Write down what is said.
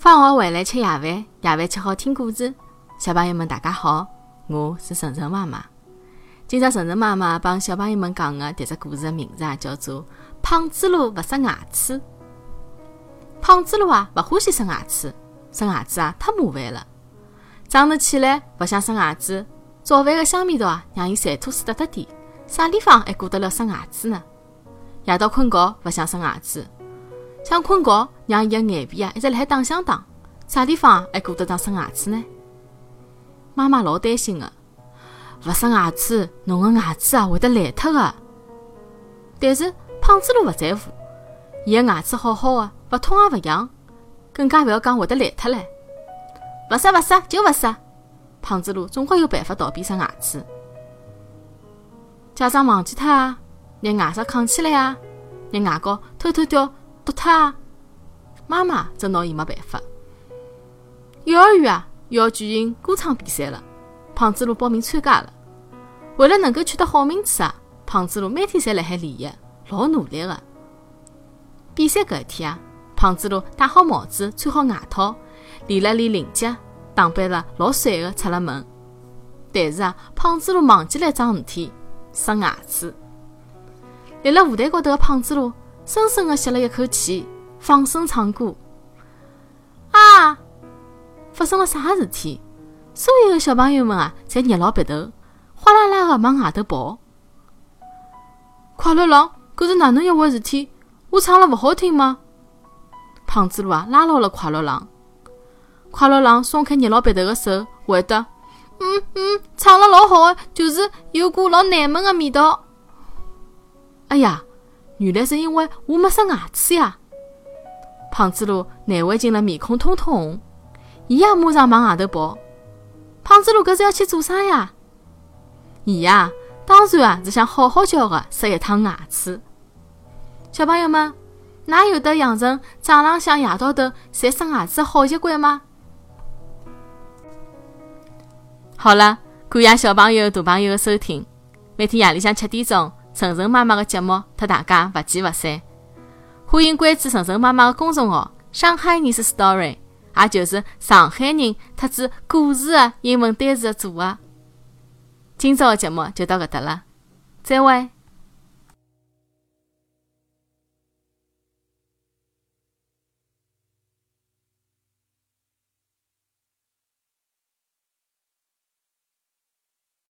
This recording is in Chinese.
放学回来吃夜饭，夜饭吃好听故事。小朋友们，大家好，我是晨晨妈妈。今朝晨晨妈妈帮小朋友们讲的迭只故事的名字啊，叫做《胖子路勿刷牙齿》。胖子路啊，勿欢喜刷牙齿，刷牙齿啊太麻烦了。早晨起来勿想刷牙齿，早饭的香味道啊，让伊馋吐死得得点，啥地方还顾得了刷牙齿呢？夜到困觉勿想刷牙齿。想困觉，让伊个眼皮啊一直辣海打相打，啥地方还顾得上刷牙齿呢？妈妈老担心个，勿刷牙齿，侬个牙齿啊会得烂脱个。但是胖子路勿在乎，伊个牙齿好好个，勿痛也勿痒，更加勿要讲会得烂脱唻。勿刷勿刷就勿刷，胖子路总归有办法逃避刷牙齿。家长忘记脱啊，拿牙刷扛起来啊，拿牙膏偷偷掉。堵脱啊！妈妈真拿伊没办法。幼儿园啊，要举行歌唱比赛了，胖子路报名参加了。为了能够取得好名次啊，胖子路每天侪辣海练习，老努力个。比赛搿一天啊，胖子路戴好帽子，穿好外套，理了理领结，打扮了老帅个出了门。但是啊，胖子路忘记了一桩事体，刷牙齿。立辣舞台高头个胖子路。深深的吸了一口气，放声唱歌。啊！发生了啥事体？所有的小朋友们啊，侪热牢鼻头，哗啦啦的往外头跑。快乐狼，搿是哪能一回事体？我唱了勿好听吗？胖子路啊，拉牢了快乐狼。快乐狼松开热牢鼻头的手，回答：“嗯嗯，唱了老好的，就是有股老难闻的味道。”哎呀！原来是因为我没刷牙齿呀！胖子路难为情了，面孔通通红，伊也马上往外头跑。胖子路搿是要去做啥呀？伊呀，当然啊是想好好教个刷一趟牙齿。小朋友们，哪有得养成早浪向、夜到头侪刷牙齿的好习惯吗？好了，感谢小朋友、大朋友的收听。每天夜里向七点钟。晨晨妈妈的节目，和大家不见不散。欢迎关注晨晨妈妈的公众号“上海人是 story”，也就是上海人特指故事的英文单词的组合。今朝的节目就到搿搭了，再会。